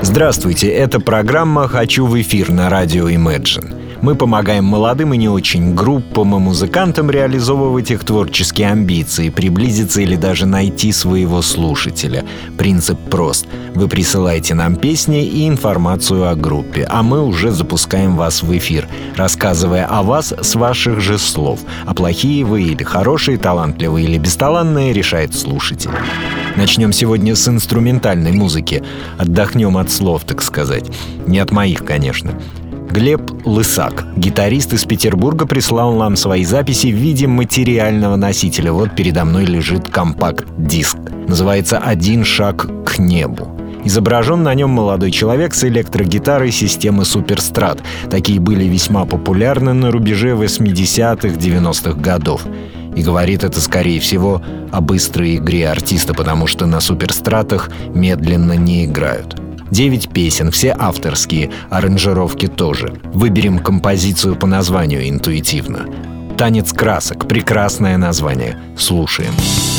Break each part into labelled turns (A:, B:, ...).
A: Здравствуйте, это программа «Хочу в эфир» на радио Imagine. Мы помогаем молодым и не очень группам и музыкантам реализовывать их творческие амбиции, приблизиться или даже найти своего слушателя. Принцип прост. Вы присылаете нам песни и информацию о группе, а мы уже запускаем вас в эфир, рассказывая о вас с ваших же слов. А плохие вы или хорошие, талантливые или бесталанные решает слушатель. Начнем сегодня с инструментальной музыки. Отдохнем от слов, так сказать. Не от моих, конечно. Глеб Лысак, гитарист из Петербурга, прислал нам свои записи в виде материального носителя. Вот передо мной лежит компакт-диск. Называется «Один шаг к небу». Изображен на нем молодой человек с электрогитарой системы Суперстрат. Такие были весьма популярны на рубеже 80-х-90-х годов. И говорит это, скорее всего, о быстрой игре артиста, потому что на суперстратах медленно не играют. Девять песен, все авторские, аранжировки тоже. Выберем композицию по названию интуитивно. «Танец красок» — прекрасное название. Слушаем. Слушаем.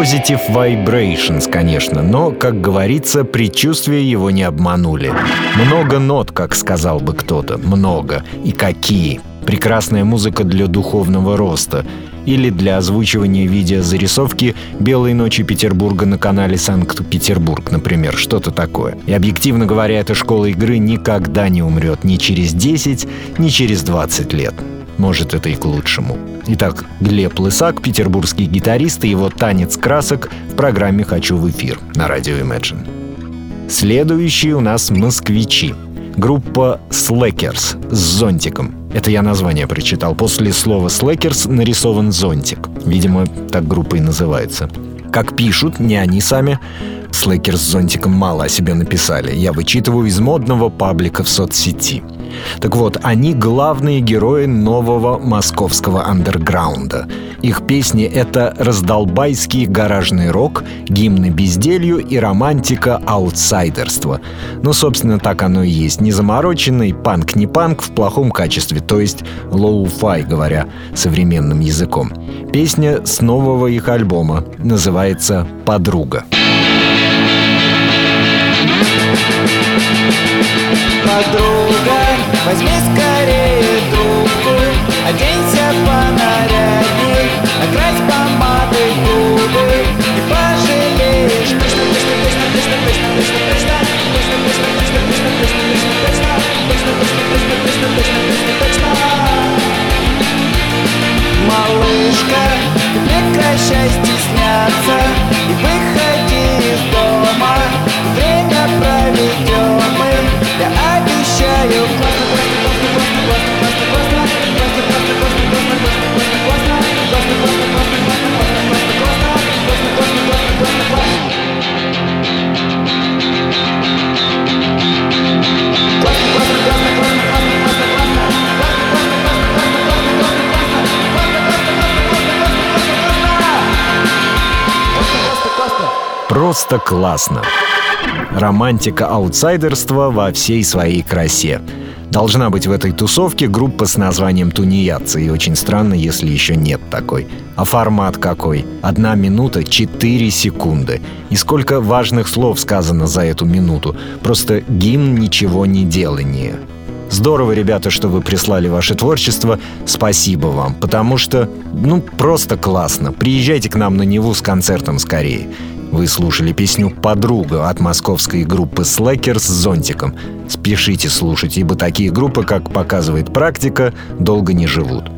A: Positive Vibrations, конечно, но, как говорится, предчувствия его не обманули. Много нот, как сказал бы кто-то, много. И какие. Прекрасная музыка для духовного роста. Или для озвучивания видеозарисовки «Белой ночи Петербурга» на канале «Санкт-Петербург», например, что-то такое. И объективно говоря, эта школа игры никогда не умрет ни через 10, ни через 20 лет. Может, это и к лучшему. Итак, Глеб Лысак, петербургский гитарист и его «Танец красок» в программе «Хочу в эфир» на радио Imagine. Следующие у нас «Москвичи». Группа Slackers с зонтиком. Это я название прочитал. После слова Slackers нарисован зонтик. Видимо, так группа и называется. Как пишут, не они сами, Слэкер с зонтиком мало о себе написали. Я вычитываю из модного паблика в соцсети. Так вот, они главные герои нового московского андерграунда. Их песни — это раздолбайский гаражный рок, гимны безделью и романтика аутсайдерства. Ну, собственно, так оно и есть. Незамороченный панк не панк в плохом качестве, то есть lo-fi, говоря современным языком. Песня с нового их альбома называется «Подруга».
B: Подруга, возьми скорее трубку Оденься понарядней
A: Просто классно. Романтика аутсайдерства во всей своей красе. Должна быть в этой тусовке группа с названием «Тунеядцы», и очень странно, если еще нет такой. А формат какой? Одна минута — четыре секунды. И сколько важных слов сказано за эту минуту. Просто гимн ничего не делания. Здорово, ребята, что вы прислали ваше творчество. Спасибо вам, потому что, ну, просто классно. Приезжайте к нам на Неву с концертом скорее. Вы слушали песню «Подруга» от московской группы «Слэкер» с зонтиком. Спешите слушать, ибо такие группы, как показывает практика, долго не живут.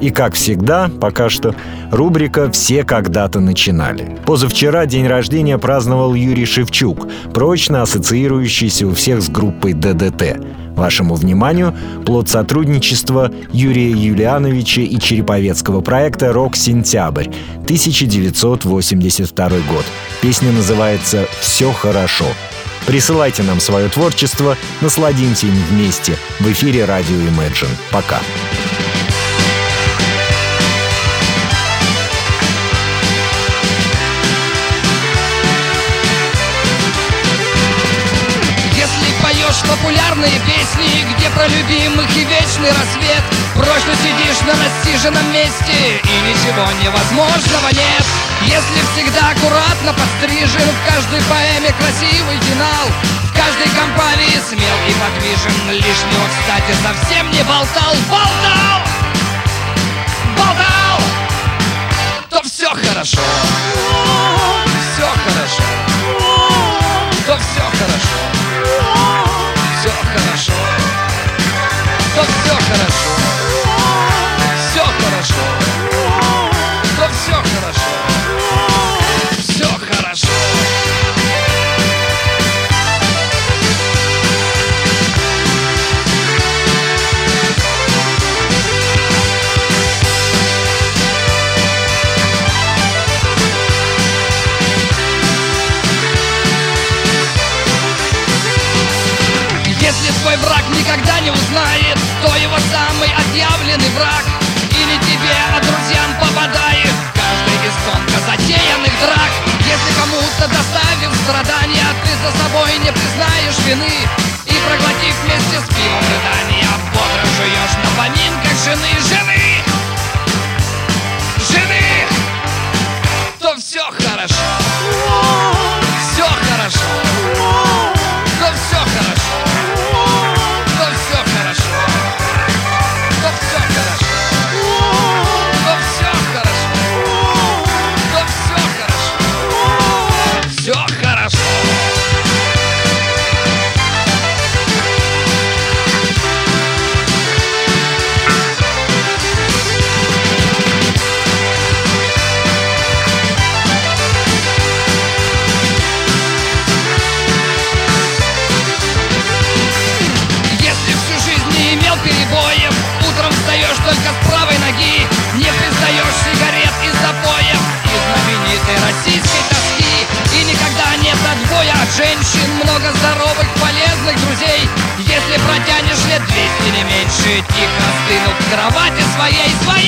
A: И как всегда, пока что, рубрика «Все когда-то начинали». Позавчера день рождения праздновал Юрий Шевчук, прочно ассоциирующийся у всех с группой ДДТ. Вашему вниманию плод сотрудничества Юрия Юлиановича и Череповецкого проекта «Рок-сентябрь» 1982 год. Песня называется «Все хорошо». Присылайте нам свое творчество, насладимся им вместе в эфире радио Imagine. Пока.
C: Если популярные песни, где про любимых и вечный рассвет Прочно сидишь на растиженном месте и ничего невозможного нет Если всегда аккуратно подстрижен, в каждой поэме красивый финал В каждой компании смел и подвижен, лишнего, кстати, совсем не болтал Болтал! Болтал! Вины. И проглотив вместе с российской тоски. И никогда нет отбоя от женщин Много здоровых, полезных друзей. Если протянешь лет 200 не меньше Тихо остынут в кровати своей, своей